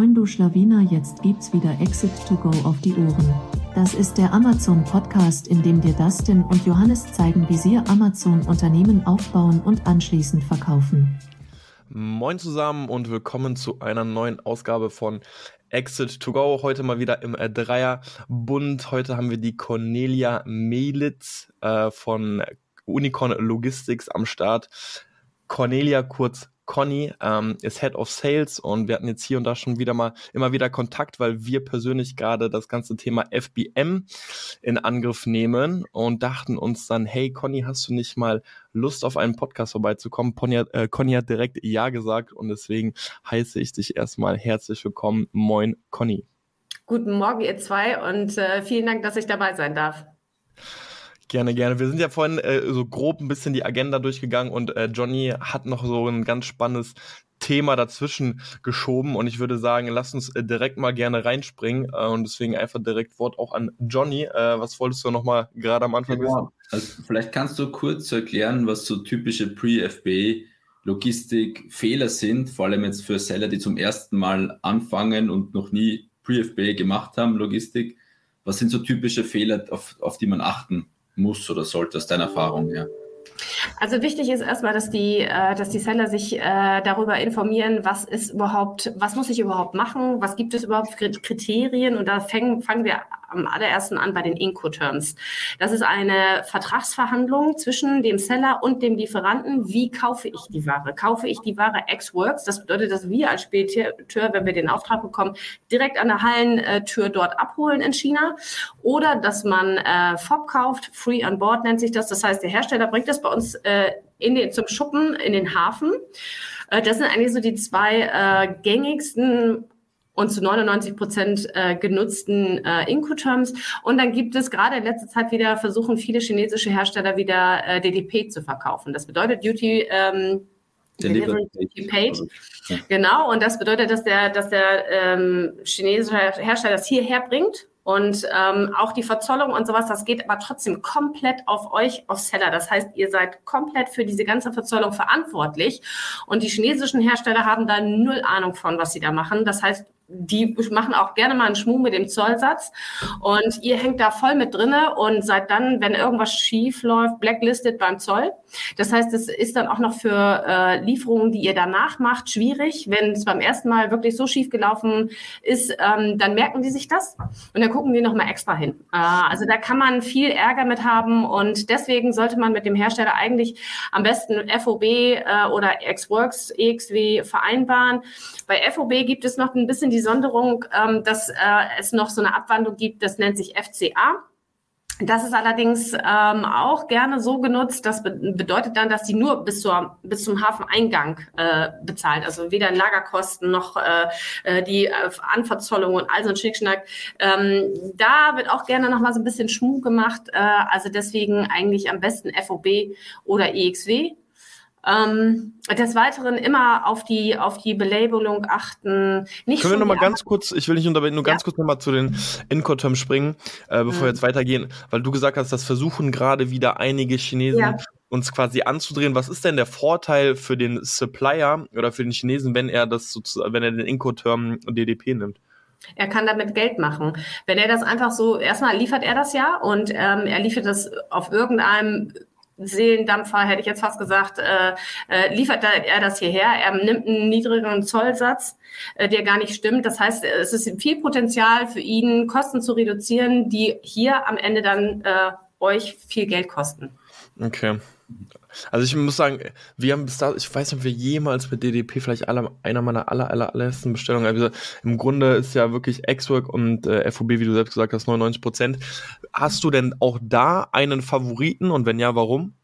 Moin du Schlawiner, jetzt gibt's wieder Exit to Go auf die Ohren. Das ist der Amazon Podcast, in dem dir Dustin und Johannes zeigen, wie sie Amazon Unternehmen aufbauen und anschließend verkaufen. Moin zusammen und willkommen zu einer neuen Ausgabe von Exit to Go. Heute mal wieder im äh, Dreierbund. Heute haben wir die Cornelia Melitz äh, von Unicorn Logistics am Start. Cornelia kurz Conny ähm, ist Head of Sales und wir hatten jetzt hier und da schon wieder mal immer wieder Kontakt, weil wir persönlich gerade das ganze Thema FBM in Angriff nehmen und dachten uns dann, hey Conny, hast du nicht mal Lust auf einen Podcast vorbeizukommen? Conny hat, äh, Conny hat direkt Ja gesagt und deswegen heiße ich dich erstmal herzlich willkommen. Moin, Conny. Guten Morgen, ihr zwei, und äh, vielen Dank, dass ich dabei sein darf. Gerne, gerne. Wir sind ja vorhin äh, so grob ein bisschen die Agenda durchgegangen und äh, Johnny hat noch so ein ganz spannendes Thema dazwischen geschoben und ich würde sagen, lass uns äh, direkt mal gerne reinspringen äh, und deswegen einfach direkt Wort auch an Johnny. Äh, was wolltest du noch mal gerade am Anfang genau. wissen? Also vielleicht kannst du kurz erklären, was so typische Pre-FBA Logistik-Fehler sind, vor allem jetzt für Seller, die zum ersten Mal anfangen und noch nie Pre-FBA gemacht haben, Logistik. Was sind so typische Fehler, auf, auf die man achten muss oder sollte aus deiner Erfahrung her? Also wichtig ist erstmal, dass die, äh, dass die Seller sich äh, darüber informieren, was ist überhaupt, was muss ich überhaupt machen, was gibt es überhaupt für Kriterien und da fangen, fangen wir am allerersten an bei den Incoterms. Das ist eine Vertragsverhandlung zwischen dem Seller und dem Lieferanten. Wie kaufe ich die Ware? Kaufe ich die Ware ex-works? Das bedeutet, dass wir als Spediteur, wenn wir den Auftrag bekommen, direkt an der Hallentür dort abholen in China oder dass man äh, FOB kauft, Free on Board nennt sich das. Das heißt, der Hersteller bringt das bei uns äh, in den, zum Schuppen in den Hafen. Äh, das sind eigentlich so die zwei äh, gängigsten und zu 99 Prozent äh, genutzten äh, Incoterms. Und dann gibt es gerade in letzter Zeit wieder, versuchen viele chinesische Hersteller wieder äh, DDP zu verkaufen. Das bedeutet Duty ähm, Delivery Duty Paid. Genau, und das bedeutet, dass der, dass der ähm, chinesische Hersteller das hierher bringt und ähm, auch die Verzollung und sowas, das geht aber trotzdem komplett auf euch, auf Seller. Das heißt, ihr seid komplett für diese ganze Verzollung verantwortlich. Und die chinesischen Hersteller haben da null Ahnung von, was sie da machen. Das heißt, die machen auch gerne mal einen Schmuh mit dem Zollsatz und ihr hängt da voll mit drinne und seid dann, wenn irgendwas schief läuft, blacklisted beim Zoll. Das heißt, es ist dann auch noch für äh, Lieferungen, die ihr danach macht, schwierig. Wenn es beim ersten Mal wirklich so schief gelaufen ist, ähm, dann merken die sich das und dann gucken die noch mal extra hin. Äh, also da kann man viel Ärger mit haben und deswegen sollte man mit dem Hersteller eigentlich am besten FOB äh, oder Xworks, EXW vereinbaren. Bei FOB gibt es noch ein bisschen die Sonderung, ähm, dass äh, es noch so eine Abwandlung gibt, das nennt sich FCA. Das ist allerdings ähm, auch gerne so genutzt. Das be bedeutet dann, dass sie nur bis, zur, bis zum Hafeneingang äh, bezahlt. Also weder Lagerkosten noch äh, äh die äh, Anverzollung und all so ein Schnickschnack. Ähm, da wird auch gerne noch mal so ein bisschen Schmuh gemacht. Äh, also deswegen eigentlich am besten FOB oder EXW. Ähm, des Weiteren immer auf die, auf die Belabelung achten. Nicht Können wir nochmal ganz kurz, ich will nicht unterbrechen, nur ja. ganz kurz nochmal zu den Incoterms springen, äh, bevor mhm. wir jetzt weitergehen, weil du gesagt hast, das versuchen gerade wieder einige Chinesen ja. uns quasi anzudrehen. Was ist denn der Vorteil für den Supplier oder für den Chinesen, wenn er das wenn er den Incoterm DDP nimmt? Er kann damit Geld machen. Wenn er das einfach so, erstmal liefert er das ja und ähm, er liefert das auf irgendeinem Seelendampfer, hätte ich jetzt fast gesagt, äh, äh, liefert er das hierher. Er nimmt einen niedrigeren Zollsatz, äh, der gar nicht stimmt. Das heißt, es ist viel Potenzial für ihn, Kosten zu reduzieren, die hier am Ende dann äh, euch viel Geld kosten. Okay. Also ich muss sagen, wir haben bis da, ich weiß nicht, ob wir jemals mit DDP vielleicht alle, einer meiner aller, aller, allerersten Bestellungen, also im Grunde ist ja wirklich X-Work und äh, FOB, wie du selbst gesagt hast, 99 Prozent. Hast du denn auch da einen Favoriten und wenn ja, warum?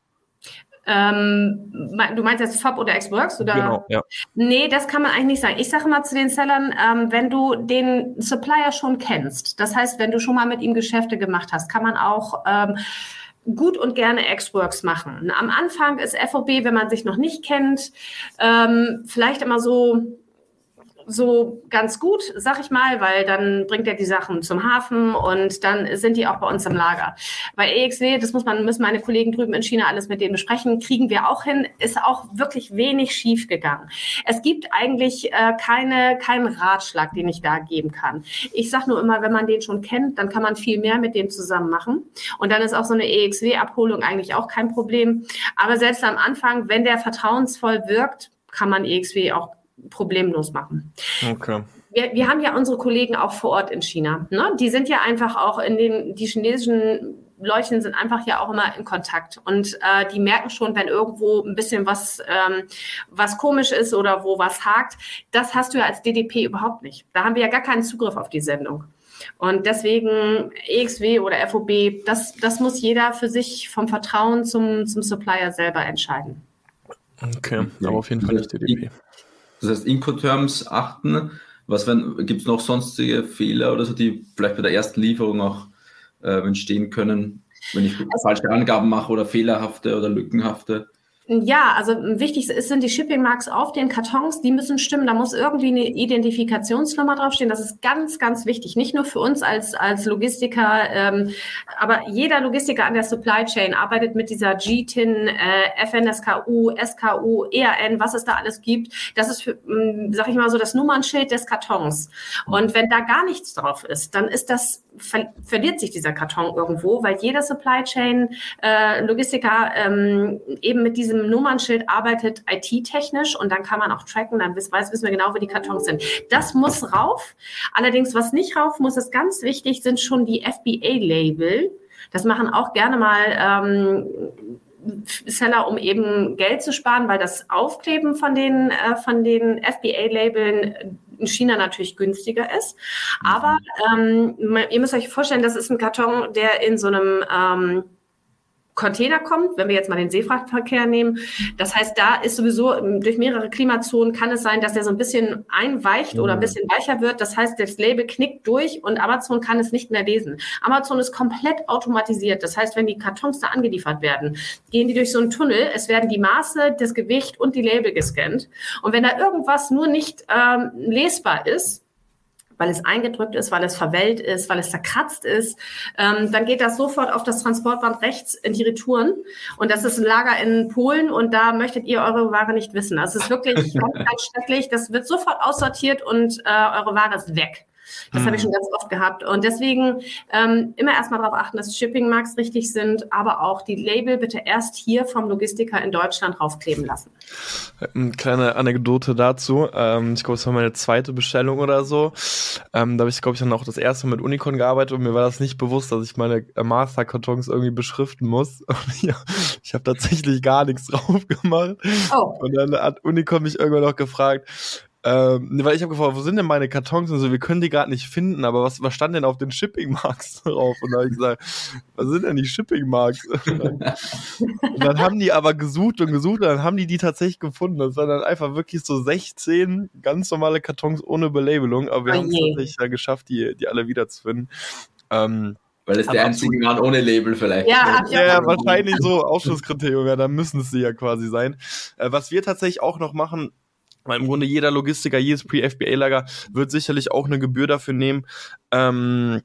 Ähm, du meinst jetzt FOB oder X-Works? Oder? Genau, ja. Nee, das kann man eigentlich nicht sagen. Ich sage mal zu den Sellern, ähm, wenn du den Supplier schon kennst, das heißt, wenn du schon mal mit ihm Geschäfte gemacht hast, kann man auch ähm, gut und gerne X-Works machen. Am Anfang ist FOB, wenn man sich noch nicht kennt, ähm, vielleicht immer so so ganz gut, sag ich mal, weil dann bringt er die Sachen zum Hafen und dann sind die auch bei uns im Lager. Bei EXW, das muss man, müssen meine Kollegen drüben in China alles mit denen besprechen, kriegen wir auch hin, ist auch wirklich wenig schief gegangen. Es gibt eigentlich äh, keine, keinen Ratschlag, den ich da geben kann. Ich sage nur immer, wenn man den schon kennt, dann kann man viel mehr mit dem zusammen machen. Und dann ist auch so eine EXW-Abholung eigentlich auch kein Problem. Aber selbst am Anfang, wenn der vertrauensvoll wirkt, kann man EXW auch problemlos machen. Okay. Wir, wir haben ja unsere Kollegen auch vor Ort in China. Ne? Die sind ja einfach auch in den, die chinesischen Leuchten sind einfach ja auch immer in Kontakt und äh, die merken schon, wenn irgendwo ein bisschen was ähm, was komisch ist oder wo was hakt. Das hast du ja als DDP überhaupt nicht. Da haben wir ja gar keinen Zugriff auf die Sendung. Und deswegen EXW oder FOB, das, das muss jeder für sich vom Vertrauen zum, zum Supplier selber entscheiden. Okay, aber auf jeden Fall nicht DDP. Das heißt, Incoterms achten. Was gibt es noch sonstige Fehler oder so, die vielleicht bei der ersten Lieferung auch äh, entstehen können, wenn ich also, falsche Angaben mache oder fehlerhafte oder lückenhafte? Ja, also wichtig ist, sind die Shipping Marks auf den Kartons, die müssen stimmen. Da muss irgendwie eine Identifikationsnummer draufstehen. Das ist ganz, ganz wichtig. Nicht nur für uns als, als Logistiker, ähm, aber jeder Logistiker an der Supply Chain arbeitet mit dieser GTIN, äh, FNSKU, SKU, EAN, was es da alles gibt. Das ist, für, ähm, sag ich mal so, das Nummernschild des Kartons. Und wenn da gar nichts drauf ist, dann ist das ver verliert sich dieser Karton irgendwo, weil jeder Supply Chain äh, Logistiker ähm, eben mit diesem Nummernschild arbeitet IT-technisch und dann kann man auch tracken, dann weiß, wissen wir genau, wo die Kartons sind. Das muss rauf. Allerdings, was nicht rauf muss, ist ganz wichtig, sind schon die FBA-Label. Das machen auch gerne mal ähm, Seller, um eben Geld zu sparen, weil das Aufkleben von den, äh, den FBA-Labeln in China natürlich günstiger ist. Aber ähm, ihr müsst euch vorstellen, das ist ein Karton, der in so einem ähm, Container kommt, wenn wir jetzt mal den Seefrachtverkehr nehmen. Das heißt, da ist sowieso ähm, durch mehrere Klimazonen kann es sein, dass der so ein bisschen einweicht oder ein bisschen weicher wird. Das heißt, das Label knickt durch und Amazon kann es nicht mehr lesen. Amazon ist komplett automatisiert. Das heißt, wenn die Kartons da angeliefert werden, gehen die durch so einen Tunnel. Es werden die Maße, das Gewicht und die Label gescannt. Und wenn da irgendwas nur nicht ähm, lesbar ist, weil es eingedrückt ist, weil es verwellt ist, weil es zerkratzt ist, ähm, dann geht das sofort auf das Transportband rechts in die Retouren. Und das ist ein Lager in Polen und da möchtet ihr eure Ware nicht wissen. Das ist wirklich ganz, ganz schrecklich. Das wird sofort aussortiert und äh, eure Ware ist weg. Das mhm. habe ich schon ganz oft gehabt. Und deswegen ähm, immer erstmal darauf achten, dass Shipping-Marks richtig sind, aber auch die Label bitte erst hier vom Logistiker in Deutschland draufkleben lassen. Eine kleine Anekdote dazu. Ähm, ich glaube, es war meine zweite Bestellung oder so. Ähm, da habe ich, glaube ich, dann auch das erste Mal mit Unicorn gearbeitet und mir war das nicht bewusst, dass ich meine Masterkartons irgendwie beschriften muss. Und ja, ich habe tatsächlich gar nichts drauf gemacht. Oh. Und dann hat Unicorn mich irgendwann noch gefragt, ähm, weil ich habe gefragt, wo sind denn meine Kartons und so, wir können die gerade nicht finden, aber was, was stand denn auf den Shipping Marks drauf? Und da habe ich gesagt, was sind denn die Shipping Marks? Und dann, und dann, haben die aber gesucht und gesucht und dann haben die die tatsächlich gefunden. Das waren dann einfach wirklich so 16 ganz normale Kartons ohne Belabelung, aber wir oh haben es tatsächlich ja geschafft, die, die alle wiederzufinden. Ähm, weil es der einzige waren ohne Label vielleicht. Ja, ja, ja wahrscheinlich so Ausschlusskriterium, ja, dann müssen es sie ja quasi sein. Äh, was wir tatsächlich auch noch machen, weil im Grunde jeder Logistiker, jedes Pre-FBA-Lager wird sicherlich auch eine Gebühr dafür nehmen, ähm,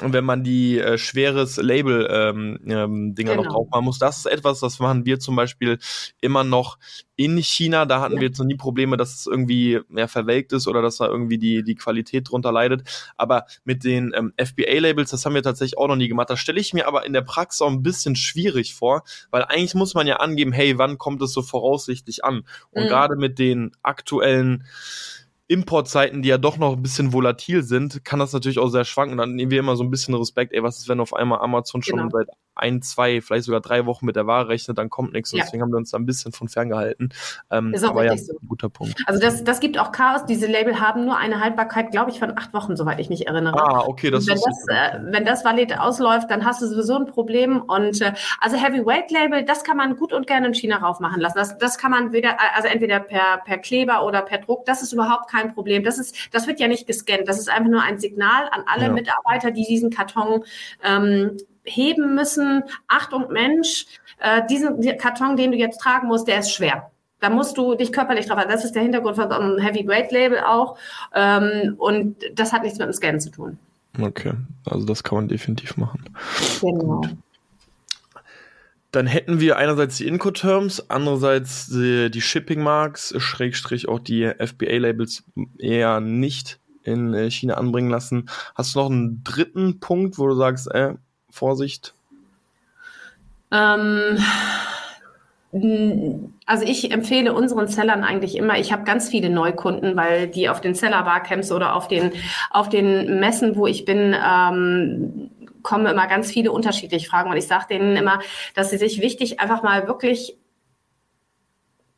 wenn man die äh, schweres Label ähm, ähm, Dinger genau. noch drauf machen muss. Das ist etwas, das machen wir zum Beispiel immer noch in China. Da hatten ja. wir jetzt noch nie Probleme, dass es irgendwie mehr verwelkt ist oder dass da irgendwie die, die Qualität drunter leidet. Aber mit den ähm, FBA-Labels, das haben wir tatsächlich auch noch nie gemacht. Das stelle ich mir aber in der Praxis auch ein bisschen schwierig vor, weil eigentlich muss man ja angeben, hey, wann kommt es so voraussichtlich an? Und mhm. gerade mit den aktuellen Importzeiten, die ja doch noch ein bisschen volatil sind, kann das natürlich auch sehr schwanken. Dann nehmen wir immer so ein bisschen Respekt, ey, was ist, wenn auf einmal Amazon schon genau. seit ein, zwei, vielleicht sogar drei Wochen mit der Ware rechnet, dann kommt nichts. Ja. Deswegen haben wir uns da ein bisschen von ferngehalten. Ähm, ist auch aber ja, so. guter Punkt. Also das, das gibt auch Chaos. Diese Label haben nur eine Haltbarkeit, glaube ich, von acht Wochen, soweit ich mich erinnere. Ah, okay, das wenn ist das, äh, Wenn das valid ausläuft, dann hast du sowieso ein Problem. Und äh, also Heavyweight Label, das kann man gut und gerne in China raufmachen lassen. Das, das kann man wieder, also entweder per, per Kleber oder per Druck. Das ist überhaupt kein Problem. Das ist, das wird ja nicht gescannt. Das ist einfach nur ein Signal an alle ja. Mitarbeiter, die diesen Karton ähm, heben müssen. Achtung, Mensch, äh, diesen Karton, den du jetzt tragen musst, der ist schwer. Da musst du dich körperlich drauf. Das ist der Hintergrund von so einem Heavy Grade Label auch. Ähm, und das hat nichts mit dem Scan zu tun. Okay, also das kann man definitiv machen. Genau. Dann hätten wir einerseits die Incoterms, andererseits die, die Shipping Marks, Schrägstrich auch die FBA-Labels eher nicht in äh, China anbringen lassen. Hast du noch einen dritten Punkt, wo du sagst, äh, Vorsicht? Ähm, also ich empfehle unseren Sellern eigentlich immer, ich habe ganz viele Neukunden, weil die auf den Seller Barcamps oder auf den, auf den Messen, wo ich bin, ähm, kommen immer ganz viele unterschiedliche Fragen. Und ich sage denen immer, dass sie sich wichtig einfach mal wirklich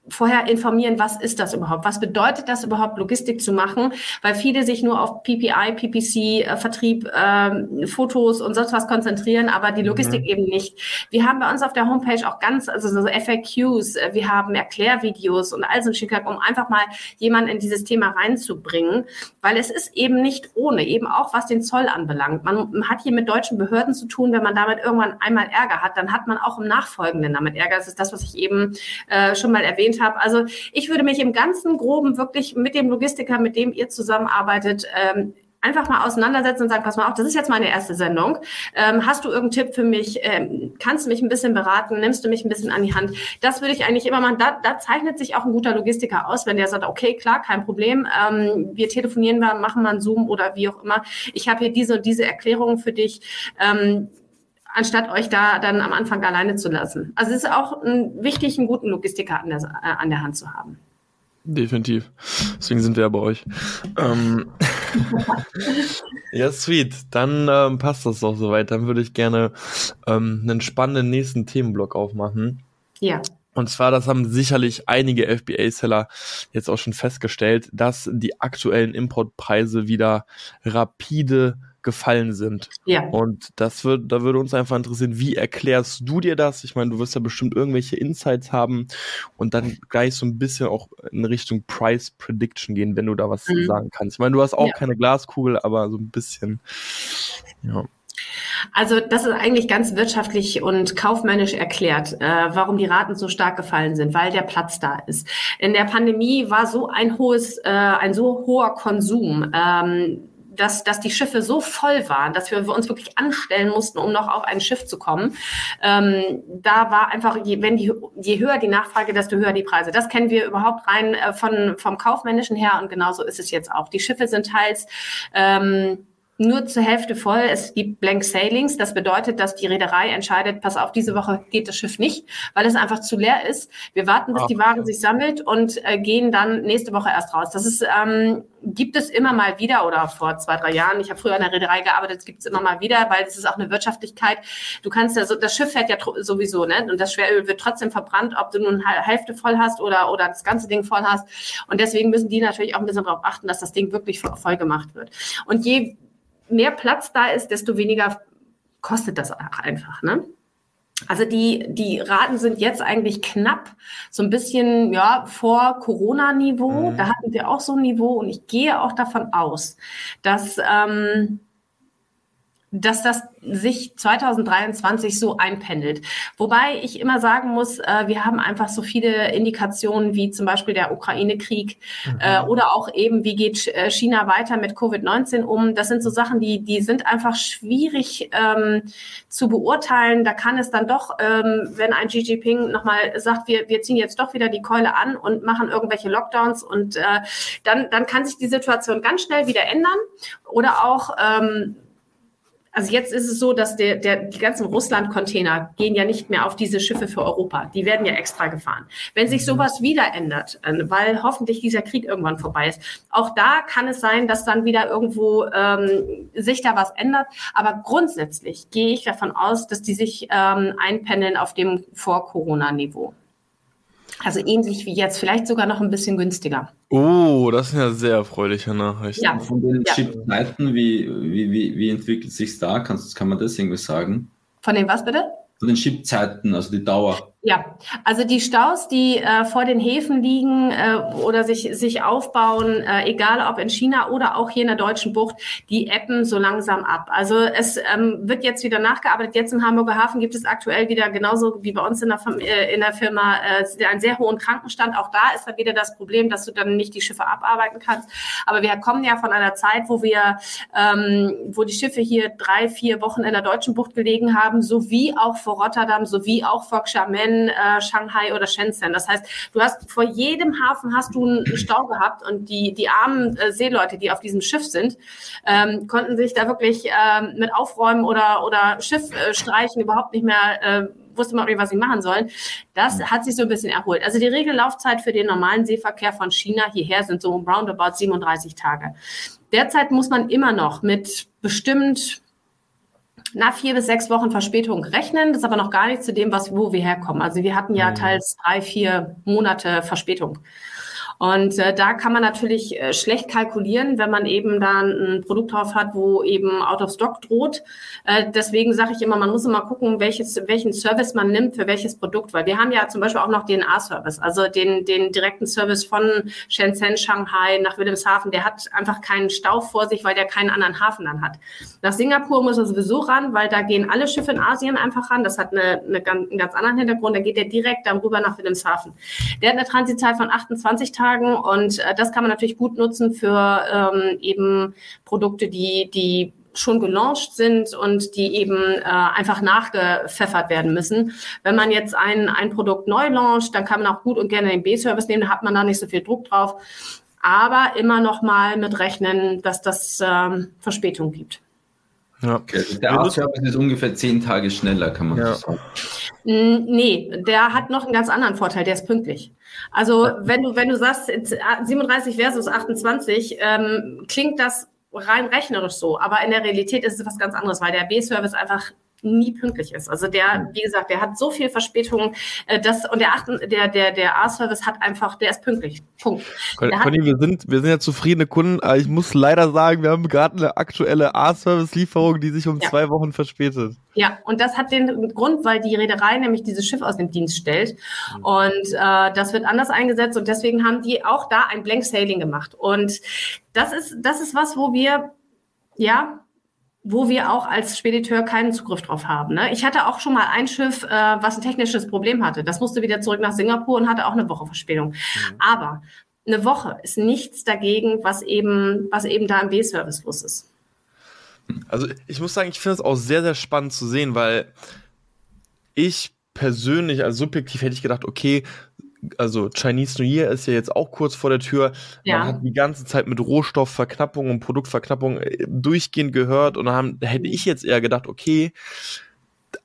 vorher informieren, was ist das überhaupt? Was bedeutet das überhaupt, Logistik zu machen? Weil viele sich nur auf PPI, PPC, äh, Vertrieb, äh, Fotos und sonst was konzentrieren, aber die Logistik mhm. eben nicht. Wir haben bei uns auf der Homepage auch ganz, also so FAQs, äh, wir haben Erklärvideos und all so ein Schickhack, um einfach mal jemanden in dieses Thema reinzubringen, weil es ist eben nicht ohne, eben auch was den Zoll anbelangt. Man hat hier mit deutschen Behörden zu tun, wenn man damit irgendwann einmal Ärger hat, dann hat man auch im Nachfolgenden damit Ärger. Das ist das, was ich eben äh, schon mal erwähnt erwähnt habe. Also ich würde mich im ganzen Groben wirklich mit dem Logistiker, mit dem ihr zusammenarbeitet, ähm, einfach mal auseinandersetzen und sagen, pass mal auf, das ist jetzt meine erste Sendung. Ähm, hast du irgendeinen Tipp für mich? Ähm, kannst du mich ein bisschen beraten? Nimmst du mich ein bisschen an die Hand? Das würde ich eigentlich immer machen. Da, da zeichnet sich auch ein guter Logistiker aus, wenn der sagt, okay, klar, kein Problem. Ähm, wir telefonieren, wir machen mal einen Zoom oder wie auch immer. Ich habe hier diese und diese Erklärungen für dich. Ähm, anstatt euch da dann am Anfang alleine zu lassen. Also es ist auch ein, wichtig, einen guten Logistiker an der, äh, an der Hand zu haben. Definitiv. Deswegen sind wir ja bei euch. Ähm, ja, sweet. Dann ähm, passt das doch soweit. Dann würde ich gerne ähm, einen spannenden nächsten Themenblock aufmachen. Ja. Und zwar, das haben sicherlich einige FBA-Seller jetzt auch schon festgestellt, dass die aktuellen Importpreise wieder rapide gefallen sind. Ja. Und das wird, da würde uns einfach interessieren, wie erklärst du dir das? Ich meine, du wirst ja bestimmt irgendwelche Insights haben und dann gleich so ein bisschen auch in Richtung Price Prediction gehen, wenn du da was mhm. sagen kannst. Ich meine, du hast auch ja. keine Glaskugel, aber so ein bisschen, ja. Also das ist eigentlich ganz wirtschaftlich und kaufmännisch erklärt, äh, warum die Raten so stark gefallen sind, weil der Platz da ist. In der Pandemie war so ein hohes, äh, ein so hoher Konsum. Ähm, dass, dass die Schiffe so voll waren, dass wir uns wirklich anstellen mussten, um noch auf ein Schiff zu kommen. Ähm, da war einfach, je, wenn die, je höher die Nachfrage, desto höher die Preise. Das kennen wir überhaupt rein äh, von, vom Kaufmännischen her und genauso ist es jetzt auch. Die Schiffe sind teils ähm, nur zur Hälfte voll. Es gibt Blank Sailings. Das bedeutet, dass die Reederei entscheidet, pass auf, diese Woche geht das Schiff nicht, weil es einfach zu leer ist. Wir warten, bis Ach, die Ware ja. sich sammelt und äh, gehen dann nächste Woche erst raus. Das ist, ähm, gibt es immer mal wieder oder vor zwei, drei Jahren. Ich habe früher an der Reederei gearbeitet, es gibt es immer mal wieder, weil es ist auch eine Wirtschaftlichkeit. Du kannst ja so, das Schiff fährt ja sowieso, ne? Und das Schweröl wird trotzdem verbrannt, ob du nun Hälfte voll hast oder, oder das ganze Ding voll hast. Und deswegen müssen die natürlich auch ein bisschen darauf achten, dass das Ding wirklich voll gemacht wird. Und je mehr Platz da ist, desto weniger kostet das auch einfach. Ne? Also die, die Raten sind jetzt eigentlich knapp, so ein bisschen ja, vor Corona-Niveau. Mhm. Da hatten wir auch so ein Niveau und ich gehe auch davon aus, dass ähm, dass das sich 2023 so einpendelt. Wobei ich immer sagen muss, äh, wir haben einfach so viele Indikationen wie zum Beispiel der Ukraine-Krieg mhm. äh, oder auch eben, wie geht äh, China weiter mit Covid-19 um. Das sind so Sachen, die, die sind einfach schwierig ähm, zu beurteilen. Da kann es dann doch, ähm, wenn ein Xi Jinping nochmal sagt, wir, wir ziehen jetzt doch wieder die Keule an und machen irgendwelche Lockdowns und äh, dann, dann kann sich die Situation ganz schnell wieder ändern. Oder auch ähm, also jetzt ist es so, dass der, der, die ganzen Russland-Container gehen ja nicht mehr auf diese Schiffe für Europa. Die werden ja extra gefahren. Wenn sich mhm. sowas wieder ändert, äh, weil hoffentlich dieser Krieg irgendwann vorbei ist, auch da kann es sein, dass dann wieder irgendwo ähm, sich da was ändert. Aber grundsätzlich gehe ich davon aus, dass die sich ähm, einpendeln auf dem Vor-Corona-Niveau. Also ähnlich wie jetzt, vielleicht sogar noch ein bisschen günstiger. Oh, das sind ja sehr erfreuliche Nachrichten. Ja. Von den ja. Chipzeiten, wie, wie, wie, wie entwickelt sich da? Kannst, kann man das irgendwie sagen? Von den was bitte? Von den Chipzeiten, also die Dauer. Ja, also die Staus, die äh, vor den Häfen liegen äh, oder sich, sich aufbauen, äh, egal ob in China oder auch hier in der deutschen Bucht, die ebben so langsam ab. Also es ähm, wird jetzt wieder nachgearbeitet. Jetzt im Hamburger Hafen gibt es aktuell wieder genauso wie bei uns in der, äh, in der Firma äh, einen sehr hohen Krankenstand. Auch da ist dann wieder das Problem, dass du dann nicht die Schiffe abarbeiten kannst. Aber wir kommen ja von einer Zeit, wo wir, ähm, wo die Schiffe hier drei, vier Wochen in der deutschen Bucht gelegen haben, sowie auch vor Rotterdam, sowie auch vor Xiamen in äh, Shanghai oder Shenzhen. Das heißt, du hast vor jedem Hafen hast du einen Stau gehabt und die, die armen äh, Seeleute, die auf diesem Schiff sind, ähm, konnten sich da wirklich ähm, mit aufräumen oder, oder Schiff äh, streichen überhaupt nicht mehr äh, wusste man was sie machen sollen. Das hat sich so ein bisschen erholt. Also die Regellaufzeit für den normalen Seeverkehr von China hierher sind so roundabout 37 Tage. Derzeit muss man immer noch mit bestimmt na, vier bis sechs Wochen Verspätung rechnen. Das ist aber noch gar nicht zu dem, was, wo wir herkommen. Also wir hatten ja mhm. teils drei, vier Monate Verspätung. Und äh, da kann man natürlich äh, schlecht kalkulieren, wenn man eben dann ein Produkt drauf hat, wo eben out of stock droht. Äh, deswegen sage ich immer, man muss immer gucken, welches, welchen Service man nimmt für welches Produkt, weil wir haben ja zum Beispiel auch noch DNA-Service, also den, den direkten Service von Shenzhen, Shanghai nach Wilhelmshaven. Der hat einfach keinen Stau vor sich, weil der keinen anderen Hafen dann hat. Nach Singapur muss er sowieso ran, weil da gehen alle Schiffe in Asien einfach ran. Das hat eine, eine, einen ganz anderen Hintergrund. Da geht der direkt dann rüber nach Wilhelmshaven. Der hat eine Transitzeit von 28 Tagen Tagen und äh, das kann man natürlich gut nutzen für ähm, eben Produkte, die, die schon gelauncht sind und die eben äh, einfach nachgepfeffert werden müssen. Wenn man jetzt ein, ein Produkt neu launcht, dann kann man auch gut und gerne den B-Service nehmen, da hat man da nicht so viel Druck drauf. Aber immer noch mal mit rechnen, dass das ähm, Verspätung gibt. Ja. Okay. Also der A-Service ist ungefähr zehn Tage schneller, kann man ja. sagen. Nee, der hat noch einen ganz anderen Vorteil, der ist pünktlich. Also wenn du, wenn du sagst 37 versus 28, ähm, klingt das rein rechnerisch so, aber in der Realität ist es was ganz anderes, weil der B-Service einfach nie pünktlich ist. Also der, wie gesagt, der hat so viel Verspätung, äh, das und der achten, der der der A-Service hat einfach, der ist pünktlich. Punkt. Conny, wir sind wir sind ja zufriedene Kunden, aber ich muss leider sagen, wir haben gerade eine aktuelle A-Service-Lieferung, die sich um ja. zwei Wochen verspätet. Ja, und das hat den Grund, weil die Reederei nämlich dieses Schiff aus dem Dienst stellt. Mhm. Und äh, das wird anders eingesetzt und deswegen haben die auch da ein Blank Sailing gemacht. Und das ist, das ist was, wo wir, ja, wo wir auch als Spediteur keinen Zugriff drauf haben. Ne? Ich hatte auch schon mal ein Schiff, äh, was ein technisches Problem hatte. Das musste wieder zurück nach Singapur und hatte auch eine Woche Verspätung. Mhm. Aber eine Woche ist nichts dagegen, was eben, was eben da im B-Service los ist. Also ich muss sagen, ich finde es auch sehr, sehr spannend zu sehen, weil ich persönlich, also subjektiv hätte ich gedacht, okay, also Chinese New Year ist ja jetzt auch kurz vor der Tür. Ja. Man hat die ganze Zeit mit Rohstoffverknappung und Produktverknappung äh, durchgehend gehört und dann hätte ich jetzt eher gedacht, okay,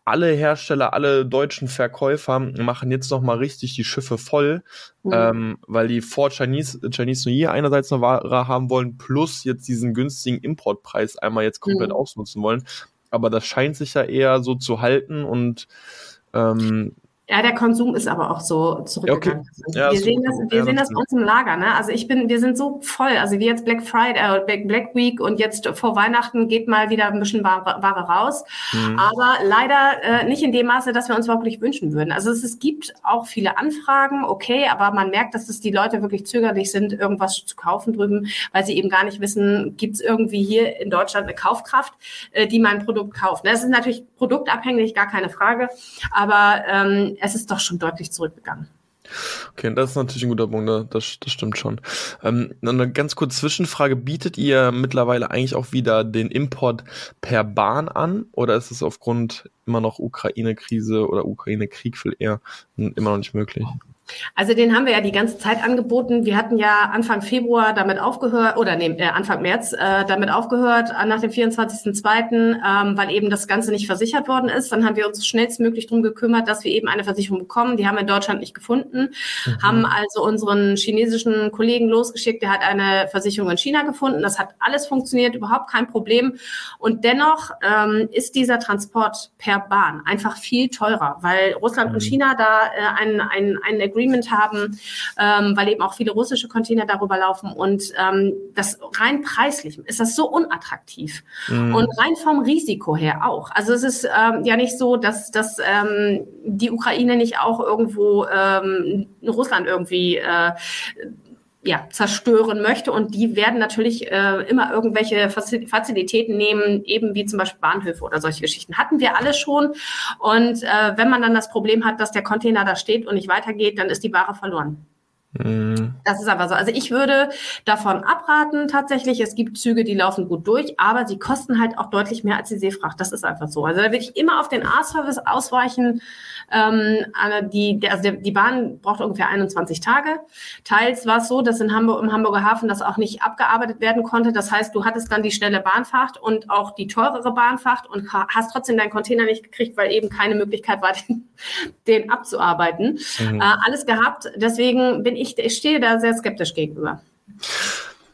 alle Hersteller, alle deutschen Verkäufer machen jetzt noch mal richtig die Schiffe voll, mhm. ähm, weil die vor Chinese, Chinese New Year einerseits eine Ware haben wollen, plus jetzt diesen günstigen Importpreis einmal jetzt komplett mhm. ausnutzen wollen. Aber das scheint sich ja eher so zu halten und ähm, ja, der Konsum ist aber auch so zurückgegangen. Okay. Ja, wir sehen das, wir sehen das bei uns im Lager. Ne? Also ich bin, wir sind so voll. Also wie jetzt Black Friday, äh, Black Week und jetzt vor Weihnachten geht mal wieder ein bisschen Ware, Ware raus. Mhm. Aber leider äh, nicht in dem Maße, dass wir uns wirklich wünschen würden. Also es, es gibt auch viele Anfragen, okay, aber man merkt, dass es die Leute wirklich zögerlich sind, irgendwas zu kaufen drüben, weil sie eben gar nicht wissen, gibt es irgendwie hier in Deutschland eine Kaufkraft, äh, die mein Produkt kauft. Ne? Das ist natürlich produktabhängig, gar keine Frage. Aber ähm, es ist doch schon deutlich zurückgegangen. Okay, das ist natürlich ein guter Punkt, ne? das, das stimmt schon. Ähm, eine ganz kurze Zwischenfrage, bietet ihr mittlerweile eigentlich auch wieder den Import per Bahn an oder ist es aufgrund immer noch Ukraine-Krise oder Ukraine-Krieg viel eher immer noch nicht möglich? Also den haben wir ja die ganze Zeit angeboten. Wir hatten ja Anfang Februar damit aufgehört, oder nee, äh, Anfang März äh, damit aufgehört, äh, nach dem 24.02., ähm, weil eben das Ganze nicht versichert worden ist. Dann haben wir uns schnellstmöglich drum gekümmert, dass wir eben eine Versicherung bekommen. Die haben wir in Deutschland nicht gefunden, mhm. haben also unseren chinesischen Kollegen losgeschickt. Der hat eine Versicherung in China gefunden. Das hat alles funktioniert, überhaupt kein Problem. Und dennoch ähm, ist dieser Transport per Bahn einfach viel teurer, weil Russland mhm. und China da äh, ein, ein, ein Agreement haben, ähm, weil eben auch viele russische Container darüber laufen. Und ähm, das rein preislich ist das so unattraktiv. Mhm. Und rein vom Risiko her auch. Also es ist ähm, ja nicht so, dass, dass ähm, die Ukraine nicht auch irgendwo ähm, Russland irgendwie äh, ja, zerstören möchte. Und die werden natürlich äh, immer irgendwelche Fazilitäten nehmen, eben wie zum Beispiel Bahnhöfe oder solche Geschichten. Hatten wir alle schon. Und äh, wenn man dann das Problem hat, dass der Container da steht und nicht weitergeht, dann ist die Ware verloren. Mhm. Das ist aber so. Also ich würde davon abraten, tatsächlich. Es gibt Züge, die laufen gut durch, aber sie kosten halt auch deutlich mehr als die Seefracht. Das ist einfach so. Also da würde ich immer auf den A-Service ausweichen. Ähm, die, also der, die Bahn braucht ungefähr 21 Tage. Teils war es so, dass in Hamburg, im Hamburger Hafen das auch nicht abgearbeitet werden konnte. Das heißt, du hattest dann die schnelle Bahnfracht und auch die teurere Bahnfracht und hast trotzdem deinen Container nicht gekriegt, weil eben keine Möglichkeit war, den, den abzuarbeiten. Mhm. Äh, alles gehabt. Deswegen bin ich, ich stehe da sehr skeptisch gegenüber.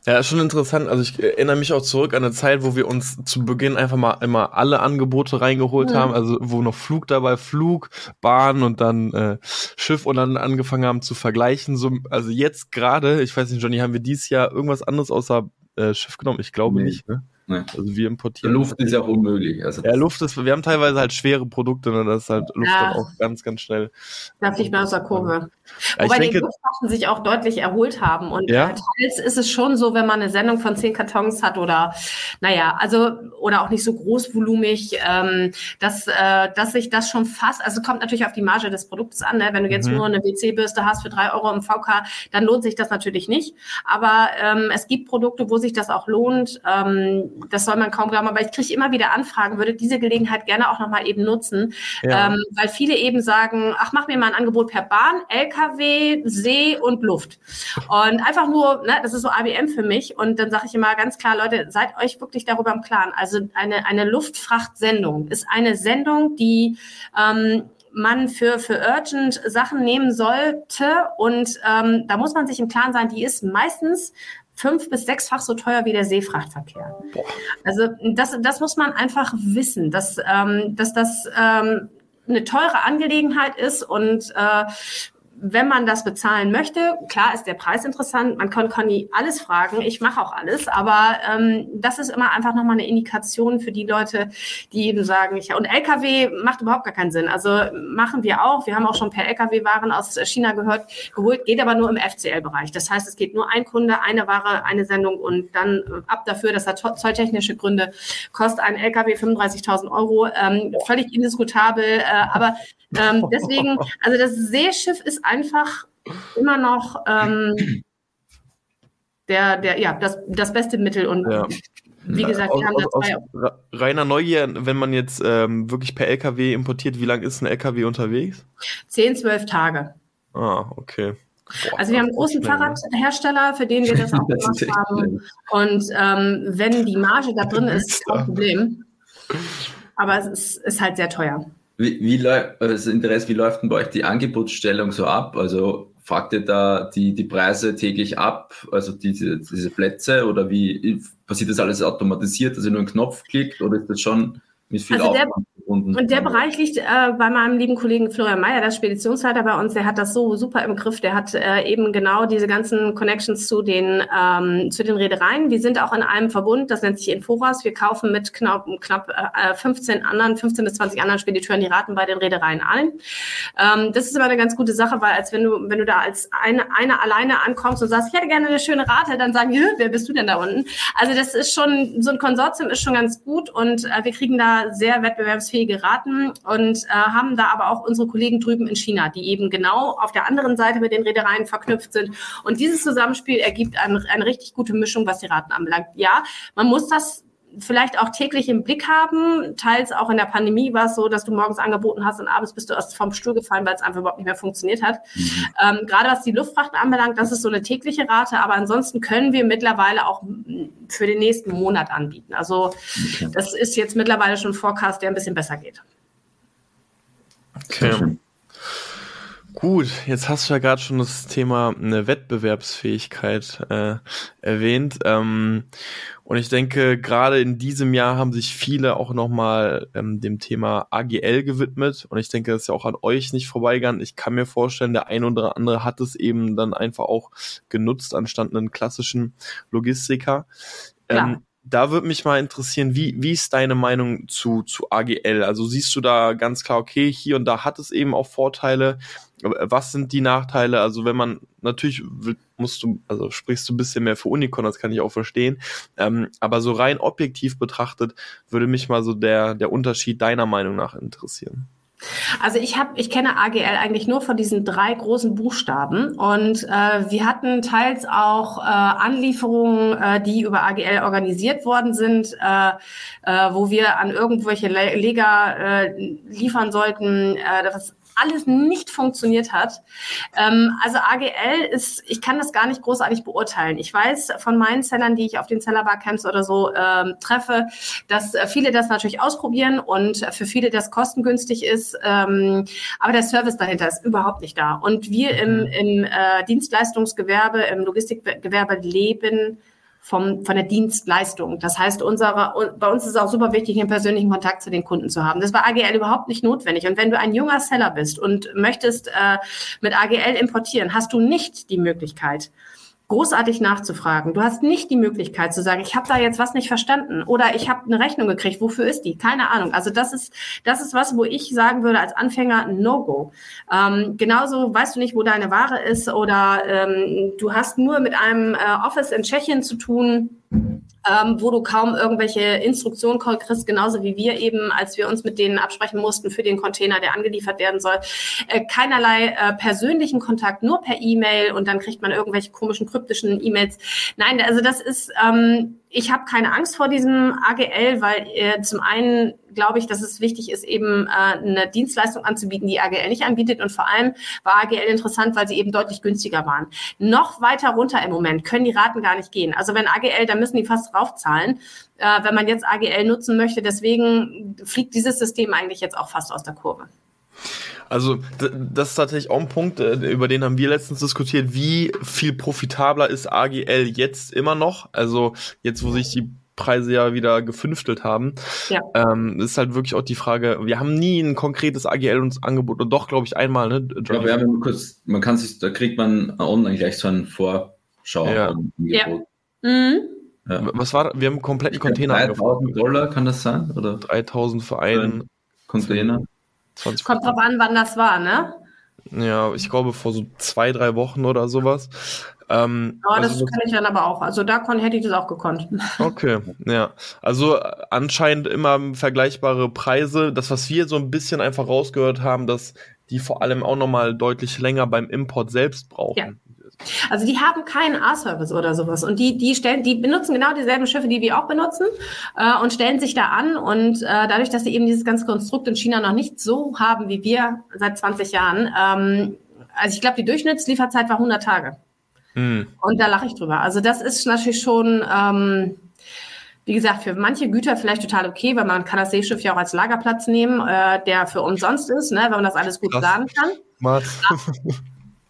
Ja, ist schon interessant. Also ich erinnere mich auch zurück an eine Zeit, wo wir uns zu Beginn einfach mal immer alle Angebote reingeholt mhm. haben. Also wo noch Flug dabei, Flug, Bahn und dann äh, Schiff und dann angefangen haben zu vergleichen. So, also jetzt gerade, ich weiß nicht, Johnny, haben wir dieses Jahr irgendwas anderes außer äh, Schiff genommen? Ich glaube nee. nicht. Ne? Nee. Also wir importieren. Luft ist ja auch unmöglich. Also ja, Luft ist, wir haben teilweise halt schwere Produkte, ne? das ist halt Luft ja. dann auch ganz, ganz schnell. Da fliegt man aus der Kurve. Ja, Wobei denke, die Luftwaffen sich auch deutlich erholt haben. Und ja? teils ist es schon so, wenn man eine Sendung von zehn Kartons hat oder, naja, also, oder auch nicht so großvolumig, ähm, dass, äh, dass sich das schon fast, also kommt natürlich auf die Marge des Produkts an. Ne? Wenn du jetzt mhm. nur eine WC-Bürste hast für drei Euro im VK, dann lohnt sich das natürlich nicht. Aber ähm, es gibt Produkte, wo sich das auch lohnt. Ähm, das soll man kaum glauben, aber ich kriege immer wieder Anfragen, würde diese Gelegenheit gerne auch nochmal eben nutzen, ja. ähm, weil viele eben sagen, ach, mach mir mal ein Angebot per Bahn, LKW, See und Luft. Und einfach nur, ne, das ist so ABM für mich und dann sage ich immer ganz klar, Leute, seid euch wirklich darüber im Klaren. Also eine, eine Luftfrachtsendung ist eine Sendung, die ähm, man für, für urgent Sachen nehmen sollte. Und ähm, da muss man sich im Klaren sein, die ist meistens fünf bis sechsfach so teuer wie der Seefrachtverkehr. Boah. Also das, das muss man einfach wissen, dass, ähm, dass das ähm, eine teure Angelegenheit ist und äh, wenn man das bezahlen möchte, klar ist der Preis interessant, man kann, nie alles fragen, ich mache auch alles, aber ähm, das ist immer einfach nochmal eine Indikation für die Leute, die eben sagen, ich, und LKW macht überhaupt gar keinen Sinn. Also machen wir auch, wir haben auch schon per LKW Waren aus China gehört, geholt, geht aber nur im FCL-Bereich. Das heißt, es geht nur ein Kunde, eine Ware, eine Sendung und dann ab dafür, dass er zolltechnische Gründe kostet ein LKW 35.000 Euro, ähm, völlig indiskutabel, äh, aber ähm, deswegen, also das Seeschiff ist immer noch ähm, der, der, ja, das, das beste Mittel und ja. Wie gesagt, wir haben da zwei. Reiner Neugier, wenn man jetzt ähm, wirklich per LKW importiert, wie lange ist ein LKW unterwegs? Zehn, zwölf Tage. Ah, okay. Boah, also wir haben einen großen ne? Fahrradhersteller, für den wir das auch gemacht haben. Und ähm, wenn die Marge da drin ist, kein Problem. Aber es ist, ist halt sehr teuer. Wie, wie läuft, also Interesse, wie läuft denn bei euch die Angebotsstellung so ab? Also fragt ihr da die, die Preise täglich ab, also diese, diese Plätze oder wie passiert das alles automatisiert, dass ihr nur einen Knopf klickt oder ist das schon mit viel also Aufwand verbunden. Und der Bereich liegt äh, bei meinem lieben Kollegen Florian Mayer, der Speditionsleiter bei uns, der hat das so super im Griff. Der hat äh, eben genau diese ganzen Connections zu den, ähm, zu den Reedereien. Wir sind auch in einem Verbund, das nennt sich Inforas. Wir kaufen mit knapp, knapp äh, 15 anderen, 15 bis 20 anderen Spediteuren die Raten bei den Reedereien ein. Ähm, das ist immer eine ganz gute Sache, weil als wenn du, wenn du da als eine, eine alleine ankommst und sagst, ich hätte gerne eine schöne Rate, dann sagen die, wer bist du denn da unten? Also das ist schon, so ein Konsortium ist schon ganz gut und äh, wir kriegen da sehr wettbewerbsfähige Raten und äh, haben da aber auch unsere Kollegen drüben in China, die eben genau auf der anderen Seite mit den Reedereien verknüpft sind. Und dieses Zusammenspiel ergibt eine, eine richtig gute Mischung, was die Raten anbelangt. Ja, man muss das vielleicht auch täglich im Blick haben. Teils auch in der Pandemie war es so, dass du morgens angeboten hast und abends bist du erst vom Stuhl gefallen, weil es einfach überhaupt nicht mehr funktioniert hat. Mhm. Ähm, gerade was die Luftfracht anbelangt, das ist so eine tägliche Rate, aber ansonsten können wir mittlerweile auch für den nächsten Monat anbieten. Also okay. das ist jetzt mittlerweile schon ein Forecast, der ein bisschen besser geht. Okay. Gut, jetzt hast du ja gerade schon das Thema eine Wettbewerbsfähigkeit äh, erwähnt. Ähm, und ich denke, gerade in diesem Jahr haben sich viele auch nochmal ähm, dem Thema AGL gewidmet. Und ich denke, das ist ja auch an euch nicht vorbeigegangen. Ich kann mir vorstellen, der ein oder andere hat es eben dann einfach auch genutzt, anstatt einen klassischen Logistiker. Ähm, da würde mich mal interessieren, wie, wie ist deine Meinung zu, zu AGL? Also siehst du da ganz klar, okay, hier und da hat es eben auch Vorteile. Was sind die Nachteile? Also wenn man, natürlich musst du, also sprichst du ein bisschen mehr für Unicon, das kann ich auch verstehen. Ähm, aber so rein objektiv betrachtet würde mich mal so der, der Unterschied deiner Meinung nach interessieren. Also ich habe, ich kenne AGL eigentlich nur von diesen drei großen Buchstaben und äh, wir hatten teils auch äh, Anlieferungen, äh, die über AGL organisiert worden sind, äh, äh, wo wir an irgendwelche Leger äh, liefern sollten. Äh, das alles nicht funktioniert hat. Ähm, also AGL ist, ich kann das gar nicht großartig beurteilen. Ich weiß von meinen Sellern, die ich auf den Sellerbar-Camps oder so ähm, treffe, dass äh, viele das natürlich ausprobieren und für viele das kostengünstig ist. Ähm, aber der Service dahinter ist überhaupt nicht da. Und wir im, mhm. im äh, Dienstleistungsgewerbe, im Logistikgewerbe leben vom, von der Dienstleistung. Das heißt, unsere, bei uns ist es auch super wichtig, einen persönlichen Kontakt zu den Kunden zu haben. Das war AGL überhaupt nicht notwendig. Und wenn du ein junger Seller bist und möchtest äh, mit AGL importieren, hast du nicht die Möglichkeit, großartig nachzufragen. Du hast nicht die Möglichkeit zu sagen, ich habe da jetzt was nicht verstanden oder ich habe eine Rechnung gekriegt, wofür ist die? Keine Ahnung. Also das ist das ist was, wo ich sagen würde als Anfänger No-Go. Ähm, genauso weißt du nicht, wo deine Ware ist oder ähm, du hast nur mit einem äh, Office in Tschechien zu tun ähm, wo du kaum irgendwelche Instruktionen kriegst, genauso wie wir eben, als wir uns mit denen absprechen mussten für den Container, der angeliefert werden soll. Äh, keinerlei äh, persönlichen Kontakt, nur per E-Mail und dann kriegt man irgendwelche komischen kryptischen E-Mails. Nein, also das ist, ähm, ich habe keine Angst vor diesem AGL, weil äh, zum einen glaube ich, dass es wichtig ist, eben äh, eine Dienstleistung anzubieten, die AGL nicht anbietet. Und vor allem war AGL interessant, weil sie eben deutlich günstiger waren. Noch weiter runter im Moment können die Raten gar nicht gehen. Also wenn AGL, dann müssen die fast draufzahlen, äh, wenn man jetzt AGL nutzen möchte. Deswegen fliegt dieses System eigentlich jetzt auch fast aus der Kurve. Also das ist tatsächlich auch ein Punkt, äh, über den haben wir letztens diskutiert. Wie viel profitabler ist AGL jetzt immer noch? Also jetzt, wo sich die Preise ja wieder gefünftelt haben. Ja. Ähm, ist halt wirklich auch die Frage, wir haben nie ein konkretes AGL uns angeboten, und doch, glaube ich, einmal, ne? Ja, wir haben kurz, man kann sich, da kriegt man online gleich so einen Vorschau. Ja. ja. Mhm. Ja. Was war, wir haben einen kompletten Container 3000 Dollar kann das sein? Oder? 3000 für einen Container. 20 Kommt drauf an, wann das war, ne? Ja, ich glaube vor so zwei, drei Wochen oder sowas. Ähm, ja, das also, kann ich dann aber auch. Also da kon, hätte ich das auch gekonnt. Okay, ja. Also anscheinend immer vergleichbare Preise. Das, was wir so ein bisschen einfach rausgehört haben, dass die vor allem auch nochmal deutlich länger beim Import selbst brauchen. Ja. Also die haben keinen A-Service oder sowas und die die stellen die benutzen genau dieselben Schiffe, die wir auch benutzen äh, und stellen sich da an und äh, dadurch, dass sie eben dieses ganze Konstrukt in China noch nicht so haben wie wir seit 20 Jahren, ähm, also ich glaube die Durchschnittslieferzeit war 100 Tage mhm. und da lache ich drüber. Also das ist natürlich schon ähm, wie gesagt, für manche Güter vielleicht total okay, weil man kann das Seeschiff ja auch als Lagerplatz nehmen, äh, der für umsonst ist, ne, wenn man das alles gut Krass. planen kann.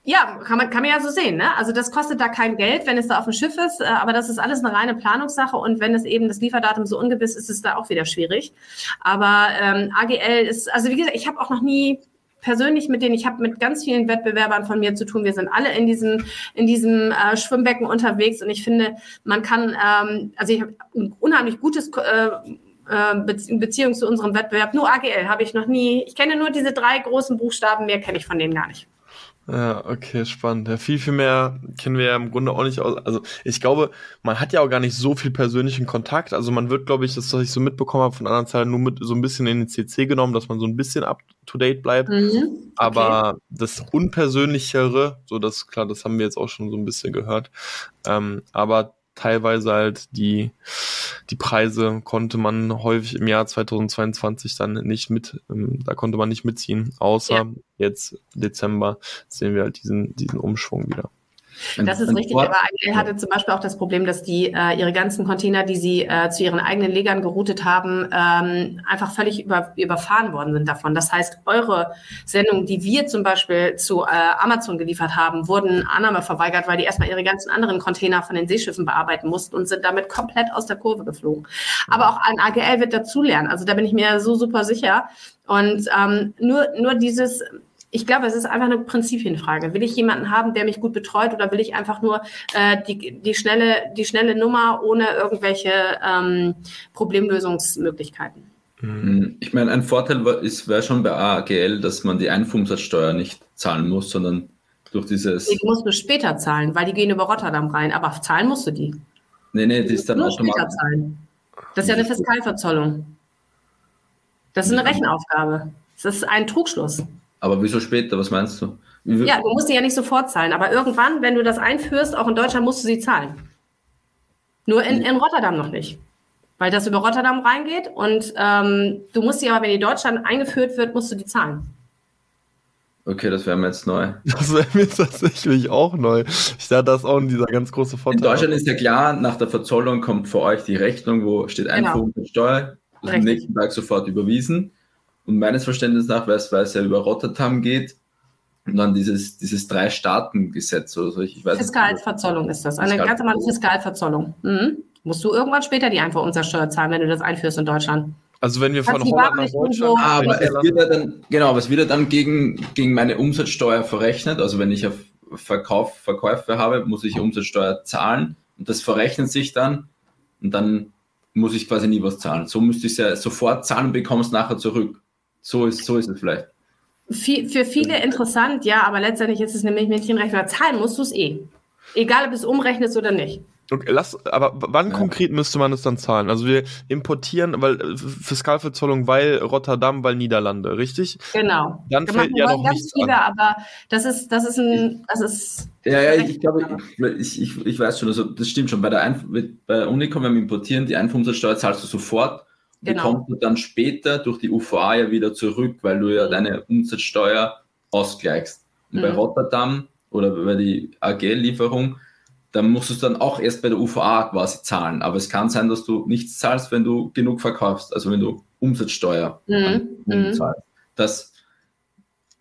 Ja, kann man, kann man ja so sehen. Ne? Also das kostet da kein Geld, wenn es da auf dem Schiff ist, äh, aber das ist alles eine reine Planungssache und wenn es eben das Lieferdatum so ungewiss ist, ist es da auch wieder schwierig. Aber ähm, AGL ist, also wie gesagt, ich habe auch noch nie persönlich mit denen, ich habe mit ganz vielen Wettbewerbern von mir zu tun. Wir sind alle in diesem, in diesem äh, Schwimmbecken unterwegs und ich finde, man kann, ähm, also ich habe ein unheimlich gutes äh, äh Beziehung zu unserem Wettbewerb. Nur AGL habe ich noch nie. Ich kenne nur diese drei großen Buchstaben, mehr kenne ich von denen gar nicht. Ja, okay, spannend. Ja, viel, viel mehr kennen wir ja im Grunde auch nicht aus. Also ich glaube, man hat ja auch gar nicht so viel persönlichen Kontakt. Also man wird, glaube ich, das, was ich so mitbekommen habe von anderen Zahlen, nur mit so ein bisschen in den CC genommen, dass man so ein bisschen up to date bleibt. Mhm, okay. Aber das Unpersönlichere, so das, klar, das haben wir jetzt auch schon so ein bisschen gehört. Ähm, aber teilweise halt die, die Preise konnte man häufig im Jahr 2022 dann nicht mit, ähm, da konnte man nicht mitziehen, außer ja. jetzt Dezember sehen wir halt diesen, diesen Umschwung wieder. Das ist richtig, aber AGL hatte zum Beispiel auch das Problem, dass die äh, ihre ganzen Container, die sie äh, zu ihren eigenen Legern geroutet haben, ähm, einfach völlig über, überfahren worden sind davon. Das heißt, eure Sendungen, die wir zum Beispiel zu äh, Amazon geliefert haben, wurden Annahme verweigert, weil die erstmal ihre ganzen anderen Container von den Seeschiffen bearbeiten mussten und sind damit komplett aus der Kurve geflogen. Aber auch ein AGL wird dazulernen. Also da bin ich mir so super sicher. Und ähm, nur, nur dieses ich glaube, es ist einfach eine Prinzipienfrage. Will ich jemanden haben, der mich gut betreut oder will ich einfach nur äh, die, die, schnelle, die schnelle Nummer ohne irgendwelche ähm, Problemlösungsmöglichkeiten? Mhm. Ich meine, ein Vorteil wäre schon bei AGL, dass man die Einfuhrumsatzsteuer nicht zahlen muss, sondern durch dieses. Die musst du später zahlen, weil die gehen über Rotterdam rein, aber zahlen musst du die. Nee, nee, die ist dann automatisch. Zahlen. Das ist ja eine Fiskalverzollung. Das ist eine Rechenaufgabe. Das ist ein Trugschluss. Aber wieso später? Was meinst du? Ja, du musst sie ja nicht sofort zahlen, aber irgendwann, wenn du das einführst, auch in Deutschland musst du sie zahlen. Nur in, in Rotterdam noch nicht. Weil das über Rotterdam reingeht und ähm, du musst sie aber, wenn die Deutschland eingeführt wird, musst du die zahlen. Okay, das wäre mir jetzt neu. Das wäre mir tatsächlich auch neu. Ich dachte, das ist auch dieser ganz große Vorteil. In Deutschland ist ja klar, nach der Verzollung kommt für euch die Rechnung, wo steht Einfuhr genau. und Steuer. Am nächsten Tag sofort überwiesen. Und meines Verständnisses nach, weil es, weil es ja über Rotterdam geht, und dann dieses, dieses Drei-Staaten-Gesetz oder so. Ich weiß Fiskalverzollung ist das. Eine Fiskal ganz normale Fiskalverzollung. Mhm. Musst du irgendwann später die Einfuhrumsatzsteuer zahlen, wenn du das einführst in Deutschland. Also wenn wir von Holland nach Deutschland... So ah, aber es wird ja dann, genau, aber es wird ja dann gegen, gegen meine Umsatzsteuer verrechnet. Also wenn ich auf Verkauf, Verkäufe habe, muss ich Umsatzsteuer zahlen und das verrechnet sich dann und dann muss ich quasi nie was zahlen. So müsste ich es ja sofort zahlen und bekomme es nachher zurück. So ist, so ist es vielleicht. Für viele interessant, ja, aber letztendlich ist es nämlich Mädchenrechnung. Zahlen musst du es eh. Egal, ob du es umrechnest oder nicht. Okay, lass, aber wann ja. konkret müsste man es dann zahlen? Also wir importieren, weil äh, Fiskalverzollung, weil Rotterdam, weil Niederlande, richtig? Genau. Dann fällt ja noch ganz viele, an. aber das ist, das ist ein, das ist. Ja, ja, ich glaube, ich, ich, ich weiß schon, also das stimmt schon. Bei der Einf bei Unicom, wenn wir importieren, die Einfuhrumsatzsteuer zahlst du sofort genau. bekommst du dann später durch die UVA ja wieder zurück, weil du ja mhm. deine Umsatzsteuer ausgleichst. Und mhm. bei Rotterdam oder bei die AG-Lieferung, dann musst du es dann auch erst bei der UVA quasi zahlen. Aber es kann sein, dass du nichts zahlst, wenn du genug verkaufst, also wenn du Umsatzsteuer mhm. mhm. zahlst. Das,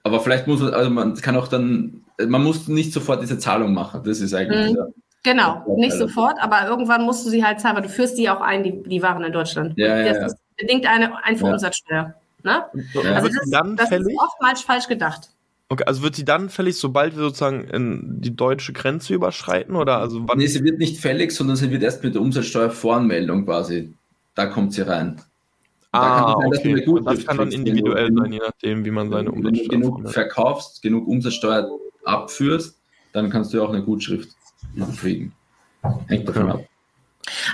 aber vielleicht muss man, also man kann auch dann, man muss nicht sofort diese Zahlung machen. Das ist eigentlich mhm. der, Genau, nicht sofort, aber irgendwann musst du sie halt zahlen, weil du führst die auch ein, die, die Waren in Deutschland. Ja, ja, das ist bedingt eine Einfuhrumsatzsteuer. Ne? Ja. Also das, das ist oftmals falsch gedacht. Okay, also wird sie dann fällig, sobald wir sozusagen in die deutsche Grenze überschreiten? Oder also wann? Nee, sie wird nicht fällig, sondern sie wird erst mit der Umsatzsteuervoranmeldung quasi. Da kommt sie rein. Ah, da okay. Und das kann dann individuell sein, je nachdem, wie man seine Umsatzsteuer Wenn du genug verkaufst, genug Umsatzsteuer abführst, dann kannst du ja auch eine Gutschrift kriegen. Hängt davon ab.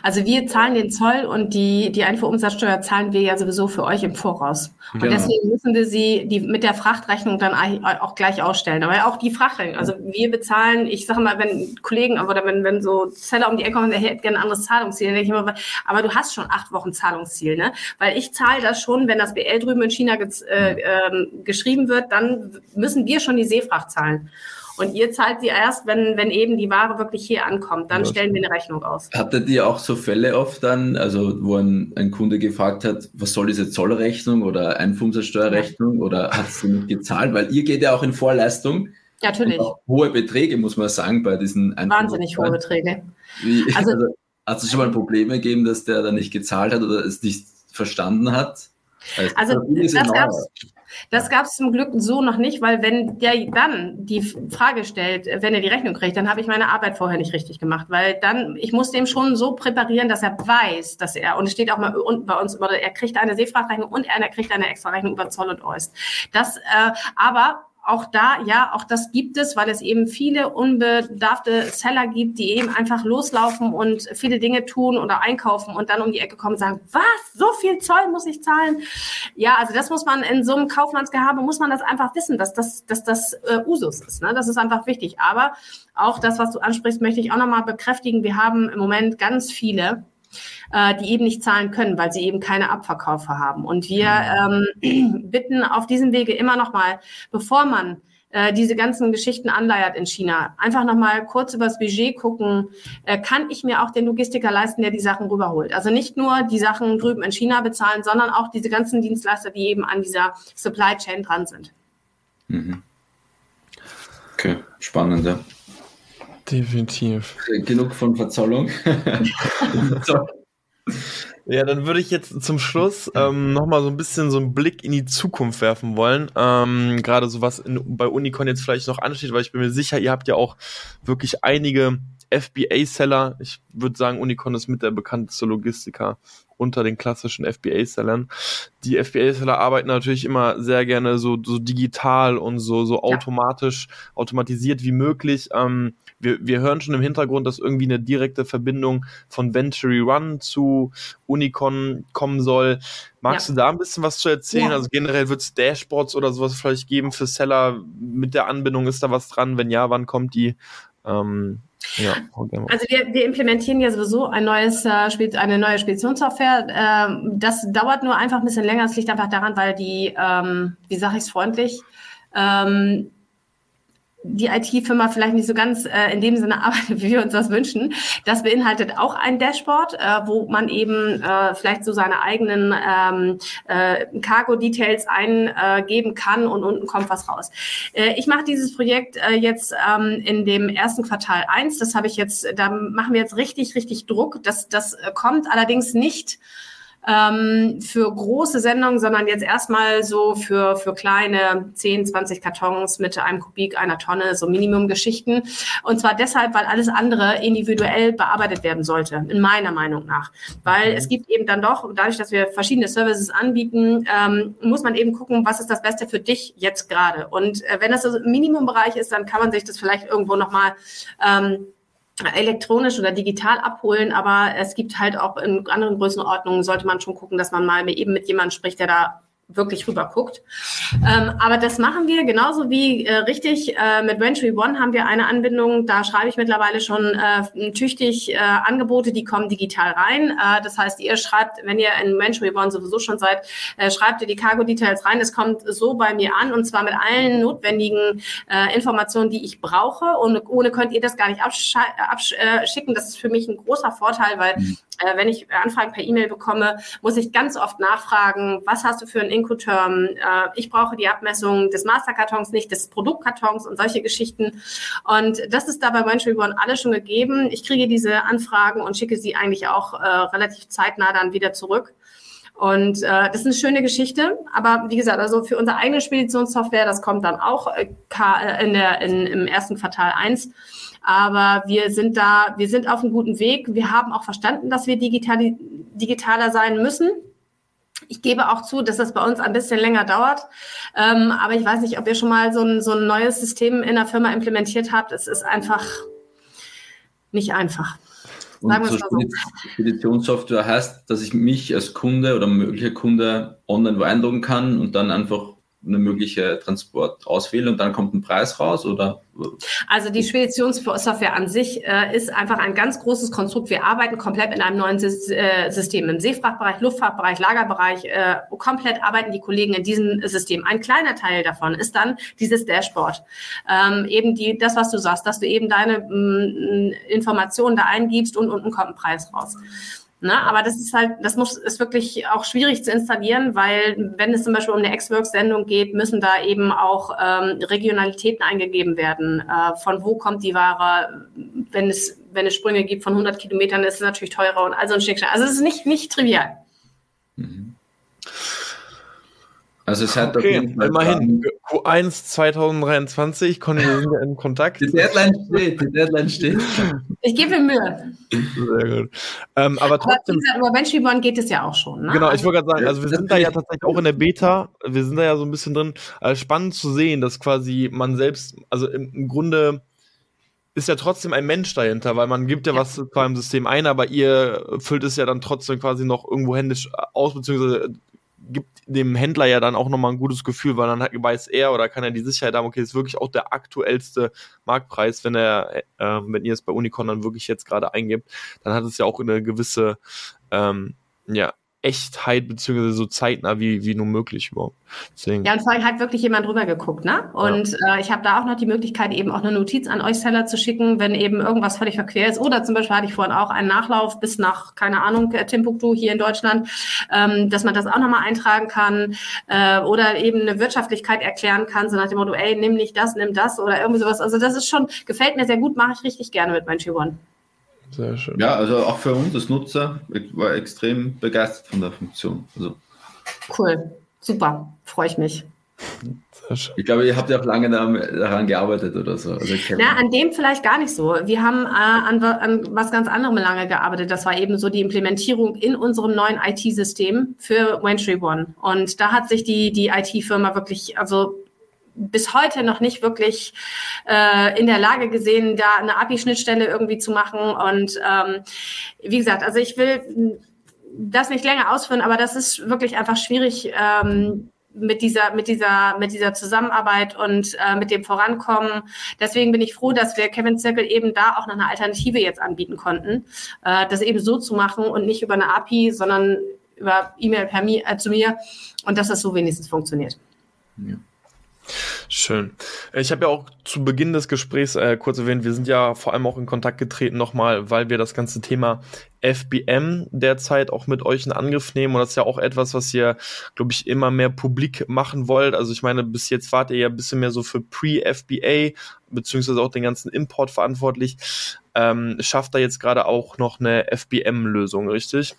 Also wir zahlen den Zoll und die, die Einfuhrumsatzsteuer zahlen wir ja sowieso für euch im Voraus. Und genau. deswegen müssen wir sie die, mit der Frachtrechnung dann auch gleich ausstellen. Aber auch die Frachtrechnung, also wir bezahlen, ich sage mal, wenn Kollegen oder wenn, wenn so Seller um die Ecke kommen, der hätte gerne ein anderes Zahlungsziel, dann denke ich immer, aber du hast schon acht Wochen Zahlungsziel, ne? Weil ich zahle das schon, wenn das BL drüben in China äh, äh, geschrieben wird, dann müssen wir schon die Seefracht zahlen. Und ihr zahlt sie erst, wenn, wenn eben die Ware wirklich hier ankommt. Dann stellen wir eine Rechnung aus. Hattet ihr auch so Fälle oft dann, also wo ein, ein Kunde gefragt hat, was soll diese Zollrechnung oder Einfuhrumsatzsteuerrechnung ja. oder hat sie nicht gezahlt? Weil ihr geht ja auch in Vorleistung. Natürlich. Hohe Beträge, muss man sagen, bei diesen Wahnsinnig hohe Beträge. Wie, also, also, hat es schon mal Probleme gegeben, dass der da nicht gezahlt hat oder es nicht verstanden hat? Also, also das gab es das gab es zum Glück so noch nicht, weil wenn der dann die Frage stellt, wenn er die Rechnung kriegt, dann habe ich meine Arbeit vorher nicht richtig gemacht, weil dann, ich muss dem schon so präparieren, dass er weiß, dass er, und es steht auch mal unten bei uns, er kriegt eine Seefrachtrechnung und er kriegt eine extra Rechnung über Zoll und Oist. Das, äh, aber auch da, ja, auch das gibt es, weil es eben viele unbedarfte Seller gibt, die eben einfach loslaufen und viele Dinge tun oder einkaufen und dann um die Ecke kommen und sagen, was, so viel Zoll muss ich zahlen? Ja, also das muss man in so einem Kaufmannsgehabe, muss man das einfach wissen, dass das, dass das äh, Usus ist. Ne? Das ist einfach wichtig. Aber auch das, was du ansprichst, möchte ich auch nochmal bekräftigen. Wir haben im Moment ganz viele, äh, die eben nicht zahlen können, weil sie eben keine Abverkaufe haben. Und wir ähm, bitten auf diesem Wege immer noch mal, bevor man äh, diese ganzen Geschichten anleiert in China. Einfach nochmal kurz übers Budget gucken, äh, kann ich mir auch den Logistiker leisten, der die Sachen rüberholt. Also nicht nur die Sachen drüben in China bezahlen, sondern auch diese ganzen Dienstleister, die eben an dieser Supply Chain dran sind. Mhm. Okay, spannend, ja. Definitiv. Genug von Verzollung. Ja, dann würde ich jetzt zum Schluss ähm, nochmal so ein bisschen so einen Blick in die Zukunft werfen wollen. Ähm, Gerade so was in, bei Unicon jetzt vielleicht noch ansteht, weil ich bin mir sicher, ihr habt ja auch wirklich einige FBA-Seller. Ich würde sagen, Unicon ist mit der bekannteste Logistiker unter den klassischen FBA-Sellern. Die FBA-Seller arbeiten natürlich immer sehr gerne so, so digital und so, so automatisch, automatisiert wie möglich. Ähm, wir, wir hören schon im Hintergrund, dass irgendwie eine direkte Verbindung von Venturi Run zu Unicon kommen soll. Magst ja. du da ein bisschen was zu erzählen? Ja. Also generell wird es Dashboards oder sowas vielleicht geben für Seller mit der Anbindung. Ist da was dran? Wenn ja, wann kommt die? Ähm, ja. Also wir, wir implementieren ja sowieso ein neues, äh, eine neue Speditionssoftware. Ähm, das dauert nur einfach ein bisschen länger. Es liegt einfach daran, weil die, ähm, wie sage ich es freundlich, ähm, die IT-Firma vielleicht nicht so ganz äh, in dem Sinne arbeitet, wie wir uns das wünschen. Das beinhaltet auch ein Dashboard, äh, wo man eben äh, vielleicht so seine eigenen ähm, äh, Cargo-Details eingeben kann und unten kommt was raus. Äh, ich mache dieses Projekt äh, jetzt ähm, in dem ersten Quartal eins. Das habe ich jetzt, da machen wir jetzt richtig, richtig Druck. Das, das kommt allerdings nicht ähm, für große Sendungen, sondern jetzt erstmal so für, für kleine 10, 20 Kartons mit einem Kubik, einer Tonne, so Minimumgeschichten. Und zwar deshalb, weil alles andere individuell bearbeitet werden sollte, in meiner Meinung nach. Weil mhm. es gibt eben dann doch, dadurch, dass wir verschiedene Services anbieten, ähm, muss man eben gucken, was ist das Beste für dich jetzt gerade. Und äh, wenn das so im Minimumbereich ist, dann kann man sich das vielleicht irgendwo nochmal ähm, elektronisch oder digital abholen, aber es gibt halt auch in anderen Größenordnungen, sollte man schon gucken, dass man mal eben mit jemandem spricht, der da wirklich rüber guckt. Ähm, aber das machen wir genauso wie äh, richtig. Äh, mit Venture One haben wir eine Anbindung. Da schreibe ich mittlerweile schon äh, tüchtig äh, Angebote, die kommen digital rein. Äh, das heißt, ihr schreibt, wenn ihr in Venture One sowieso schon seid, äh, schreibt ihr die Cargo Details rein. Es kommt so bei mir an und zwar mit allen notwendigen Informationen, die ich brauche. Und ohne könnt ihr das gar nicht abschicken. Das ist für mich ein großer Vorteil, weil mhm. wenn ich Anfragen per E-Mail bekomme, muss ich ganz oft nachfragen, was hast du für ein Incoterm, äh, ich brauche die Abmessung des Masterkartons nicht, des Produktkartons und solche Geschichten. Und das ist da bei One alles schon gegeben. Ich kriege diese Anfragen und schicke sie eigentlich auch äh, relativ zeitnah dann wieder zurück. Und äh, das ist eine schöne Geschichte. Aber wie gesagt, also für unsere eigene Speditionssoftware, das kommt dann auch äh, äh in der, in, im ersten Quartal eins. Aber wir sind da, wir sind auf einem guten Weg. Wir haben auch verstanden, dass wir digital, digitaler sein müssen. Ich gebe auch zu, dass das bei uns ein bisschen länger dauert. Ähm, aber ich weiß nicht, ob ihr schon mal so ein, so ein neues System in der Firma implementiert habt. Es ist einfach nicht einfach. Sagen und so Speditionssoftware heißt, dass ich mich als Kunde oder möglicher Kunde online beeindrucken kann und dann einfach eine mögliche Transport auswähle und dann kommt ein Preis raus oder? Also die Speditionssoftware an sich äh, ist einfach ein ganz großes Konstrukt. Wir arbeiten komplett in einem neuen Sy äh, System. Im Seefrachtbereich, Luftfahrtbereich, Lagerbereich, äh, komplett arbeiten die Kollegen in diesem System. Ein kleiner Teil davon ist dann dieses Dashboard. Ähm, eben die, das, was du sagst, dass du eben deine mh, Informationen da eingibst und unten kommt ein Preis raus. Ne? Aber das ist halt, das muss, ist wirklich auch schwierig zu installieren, weil wenn es zum Beispiel um eine X-Works-Sendung geht, müssen da eben auch ähm, Regionalitäten eingegeben werden. Äh, von wo kommt die Ware? Wenn es, wenn es Sprünge gibt von 100 Kilometern, ist es natürlich teurer und also ein Schicksal. Also es ist nicht, nicht trivial. Mhm. Also es hat okay, immerhin Q1 2023, konnten wir in Kontakt. Die Deadline steht, die Deadline steht. Ich gebe mir Mühe. Sehr gut. Ähm, aber trotzdem. Aber über Bench Reborn geht es ja auch schon. Ne? Genau, ich wollte gerade sagen, also wir sind da ja tatsächlich auch in der Beta, wir sind da ja so ein bisschen drin. Also spannend zu sehen, dass quasi man selbst, also im, im Grunde ist ja trotzdem ein Mensch dahinter, weil man gibt ja, ja. was zwar im System ein, aber ihr füllt es ja dann trotzdem quasi noch irgendwo händisch aus, beziehungsweise gibt dem Händler ja dann auch nochmal ein gutes Gefühl, weil dann weiß er oder kann er die Sicherheit haben, okay, ist wirklich auch der aktuellste Marktpreis, wenn er, äh, wenn ihr es bei Unicon dann wirklich jetzt gerade eingibt, dann hat es ja auch eine gewisse, ähm, ja, Echtheit beziehungsweise so zeitnah wie, wie nur möglich überhaupt. Deswegen. Ja, und vor allem hat wirklich jemand drüber geguckt, ne? Und ja. äh, ich habe da auch noch die Möglichkeit, eben auch eine Notiz an euch Seller zu schicken, wenn eben irgendwas völlig verquer ist. Oder zum Beispiel hatte ich vorhin auch einen Nachlauf bis nach, keine Ahnung, äh, Timbuktu hier in Deutschland, ähm, dass man das auch nochmal eintragen kann äh, oder eben eine Wirtschaftlichkeit erklären kann, so nach dem Motto, ey, nimm nicht das, nimm das oder irgendwie sowas. Also das ist schon, gefällt mir sehr gut, mache ich richtig gerne mit meinem One. Sehr schön. Ja, also auch für uns als Nutzer, ich war extrem begeistert von der Funktion. Also. Cool, super, freue ich mich. Ich glaube, ihr habt ja auch lange daran gearbeitet oder so. Also Na, an dem vielleicht gar nicht so. Wir haben äh, an, an, was ganz anderem lange gearbeitet. Das war eben so die Implementierung in unserem neuen IT-System für Wentry One. Und da hat sich die, die IT-Firma wirklich, also bis heute noch nicht wirklich äh, in der Lage gesehen, da eine API-Schnittstelle irgendwie zu machen. Und ähm, wie gesagt, also ich will das nicht länger ausführen, aber das ist wirklich einfach schwierig. Ähm, mit dieser, mit dieser, mit dieser Zusammenarbeit und äh, mit dem Vorankommen. Deswegen bin ich froh, dass wir Kevin Circle eben da auch noch eine Alternative jetzt anbieten konnten, äh, das eben so zu machen und nicht über eine API, sondern über E-Mail äh, zu mir und dass das so wenigstens funktioniert. Ja. Schön. Ich habe ja auch zu Beginn des Gesprächs äh, kurz erwähnt, wir sind ja vor allem auch in Kontakt getreten nochmal, weil wir das ganze Thema FBM derzeit auch mit euch in Angriff nehmen. Und das ist ja auch etwas, was ihr, glaube ich, immer mehr publik machen wollt. Also ich meine, bis jetzt wart ihr ja ein bisschen mehr so für Pre-FBA, beziehungsweise auch den ganzen Import verantwortlich. Ähm, schafft da jetzt gerade auch noch eine FBM-Lösung, richtig?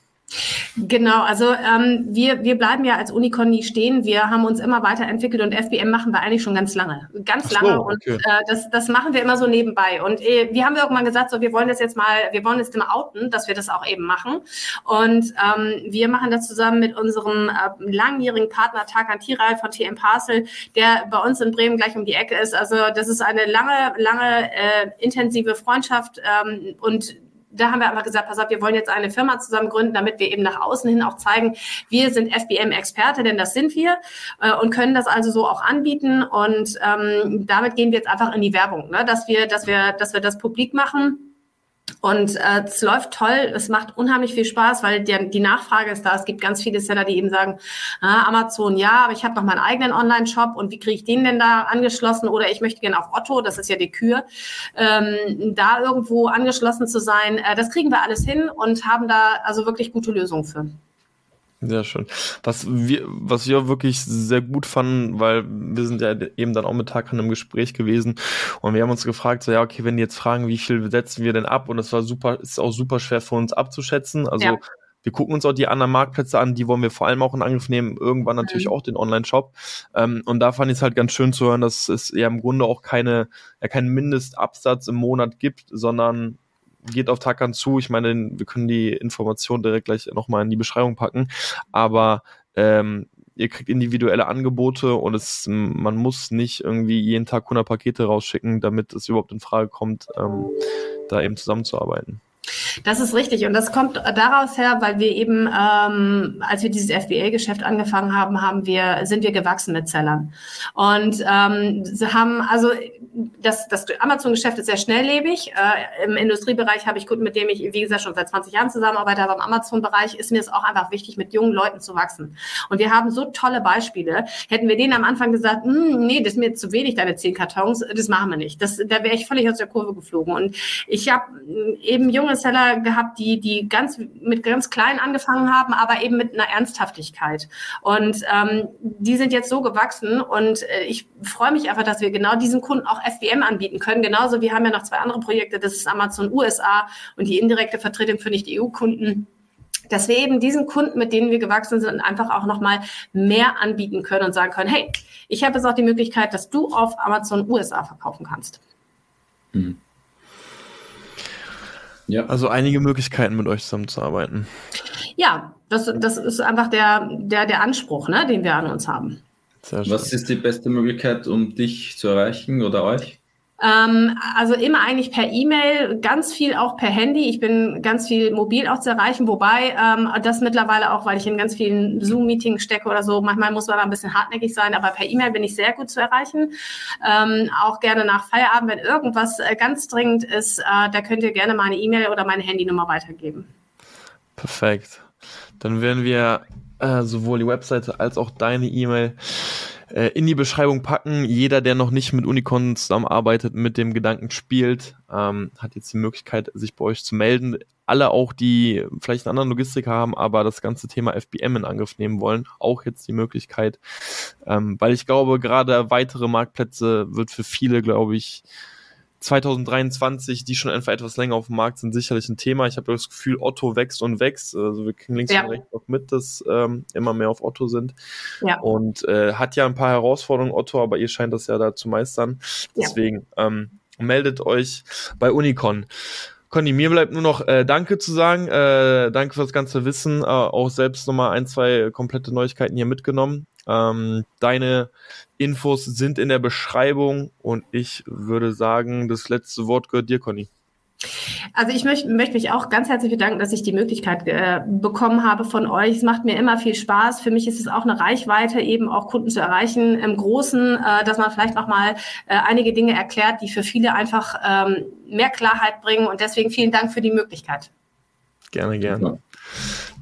Genau, also ähm, wir, wir bleiben ja als Unicon nie stehen. Wir haben uns immer weiterentwickelt und FBM machen wir eigentlich schon ganz lange. Ganz so, lange. Und okay. äh, das, das machen wir immer so nebenbei. Und äh, wir haben irgendwann gesagt, so wir wollen das jetzt mal, wir wollen jetzt mal outen, dass wir das auch eben machen. Und ähm, wir machen das zusammen mit unserem äh, langjährigen Partner Tarkan Tiral von TM Parcel, der bei uns in Bremen gleich um die Ecke ist. Also das ist eine lange, lange äh, intensive Freundschaft ähm, und da haben wir einfach gesagt, pass auf, wir wollen jetzt eine Firma zusammen gründen, damit wir eben nach außen hin auch zeigen, wir sind FBM-Experte, denn das sind wir äh, und können das also so auch anbieten. Und ähm, damit gehen wir jetzt einfach in die Werbung, ne? dass wir, dass wir, dass wir das publik machen und äh, es läuft toll, es macht unheimlich viel Spaß, weil der, die Nachfrage ist da. Es gibt ganz viele Seller, die eben sagen, ah, Amazon ja, aber ich habe noch meinen eigenen Online-Shop und wie kriege ich den denn da angeschlossen? Oder ich möchte gerne auf Otto, das ist ja die Kür, ähm, da irgendwo angeschlossen zu sein. Äh, das kriegen wir alles hin und haben da also wirklich gute Lösungen für. Sehr schön. Was wir, was wir wirklich sehr gut fanden, weil wir sind ja eben dann auch mit Tag im Gespräch gewesen und wir haben uns gefragt, so ja, okay, wenn die jetzt fragen, wie viel setzen wir denn ab? Und es war super, ist auch super schwer für uns abzuschätzen. Also ja. wir gucken uns auch die anderen Marktplätze an, die wollen wir vor allem auch in Angriff nehmen, irgendwann natürlich mhm. auch den Online-Shop. Ähm, und da fand ich es halt ganz schön zu hören, dass es ja im Grunde auch keine, ja, keinen Mindestabsatz im Monat gibt, sondern geht auf Takan zu. Ich meine, wir können die Information direkt gleich nochmal in die Beschreibung packen. Aber ähm, ihr kriegt individuelle Angebote und es, man muss nicht irgendwie jeden Tag 100 Pakete rausschicken, damit es überhaupt in Frage kommt, ähm, da eben zusammenzuarbeiten. Das ist richtig und das kommt daraus her, weil wir eben, ähm, als wir dieses FBA-Geschäft angefangen haben, haben wir sind wir gewachsen mit Sellern und ähm, sie haben also das, das Amazon-Geschäft ist sehr schnelllebig. Äh, Im Industriebereich habe ich Kunden, mit dem ich wie gesagt schon seit 20 Jahren zusammenarbeite, aber im Amazon-Bereich ist mir es auch einfach wichtig, mit jungen Leuten zu wachsen. Und wir haben so tolle Beispiele. Hätten wir denen am Anfang gesagt, hm, nee, das ist mir zu wenig, deine zehn Kartons, das machen wir nicht. Das, da wäre ich völlig aus der Kurve geflogen. Und ich habe eben junge Seller gehabt, die, die ganz mit ganz klein angefangen haben, aber eben mit einer Ernsthaftigkeit. Und ähm, die sind jetzt so gewachsen und äh, ich freue mich einfach, dass wir genau diesen Kunden auch FBM anbieten können. Genauso, wir haben ja noch zwei andere Projekte, das ist Amazon USA und die indirekte Vertretung für Nicht-EU-Kunden dass wir eben diesen Kunden, mit denen wir gewachsen sind, einfach auch nochmal mehr anbieten können und sagen können, hey, ich habe jetzt auch die Möglichkeit, dass du auf Amazon USA verkaufen kannst. Mhm. Ja. Also einige Möglichkeiten, mit euch zusammenzuarbeiten. Ja, das, das ist einfach der, der, der Anspruch, ne, den wir an uns haben. Was ist die beste Möglichkeit, um dich zu erreichen oder euch? Ähm, also immer eigentlich per E-Mail, ganz viel auch per Handy. Ich bin ganz viel mobil auch zu erreichen, wobei ähm, das mittlerweile auch, weil ich in ganz vielen Zoom-Meetings stecke oder so, manchmal muss man da ein bisschen hartnäckig sein, aber per E-Mail bin ich sehr gut zu erreichen. Ähm, auch gerne nach Feierabend, wenn irgendwas äh, ganz dringend ist, äh, da könnt ihr gerne meine E-Mail oder meine Handynummer weitergeben. Perfekt. dann werden wir äh, sowohl die Webseite als auch deine E-Mail äh, in die Beschreibung packen. Jeder, der noch nicht mit Unicorn zusammenarbeitet, mit dem Gedanken spielt, ähm, hat jetzt die Möglichkeit, sich bei euch zu melden. Alle auch, die vielleicht einen anderen Logistiker haben, aber das ganze Thema FBM in Angriff nehmen wollen, auch jetzt die Möglichkeit. Ähm, weil ich glaube, gerade weitere Marktplätze wird für viele, glaube ich, 2023, die schon einfach etwas länger auf dem Markt sind, sicherlich ein Thema. Ich habe das Gefühl, Otto wächst und wächst. Also wir kriegen links ja. und rechts auch mit, dass ähm, immer mehr auf Otto sind. Ja. Und äh, hat ja ein paar Herausforderungen, Otto, aber ihr scheint das ja da zu meistern. Deswegen ja. ähm, meldet euch bei Unicon. Conny, mir bleibt nur noch äh, Danke zu sagen. Äh, danke für das ganze Wissen. Äh, auch selbst nochmal ein, zwei komplette Neuigkeiten hier mitgenommen. Ähm, deine Infos sind in der Beschreibung und ich würde sagen, das letzte Wort gehört dir, Conny. Also ich möchte, möchte mich auch ganz herzlich bedanken, dass ich die Möglichkeit äh, bekommen habe von euch. Es macht mir immer viel Spaß. Für mich ist es auch eine Reichweite, eben auch Kunden zu erreichen im Großen, äh, dass man vielleicht nochmal äh, einige Dinge erklärt, die für viele einfach ähm, mehr Klarheit bringen. Und deswegen vielen Dank für die Möglichkeit. Gerne, gerne.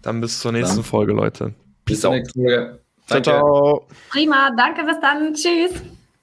Dann bis zur nächsten Dann. Folge, Leute. Bis zur nächsten Folge. Ciao, ciao. Prima, danke, bis dann. Tschüss.